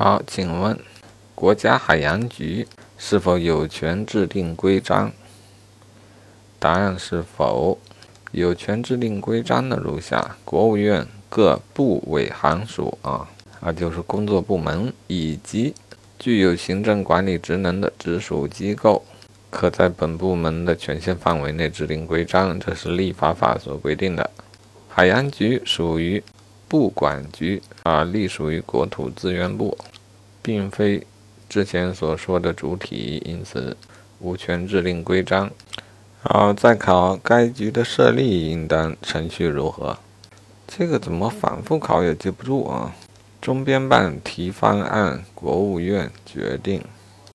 好，请问国家海洋局是否有权制定规章？答案是否。有权制定规章的如下：国务院各部委行署啊啊，就是工作部门以及具有行政管理职能的直属机构，可在本部门的权限范围内制定规章，这是立法法所规定的。海洋局属于。部管局啊，隶属于国土资源部，并非之前所说的主体，因此无权制定规章。好，再考该局的设立应当程序如何？这个怎么反复考也记不住啊？中编办提方案，国务院决定。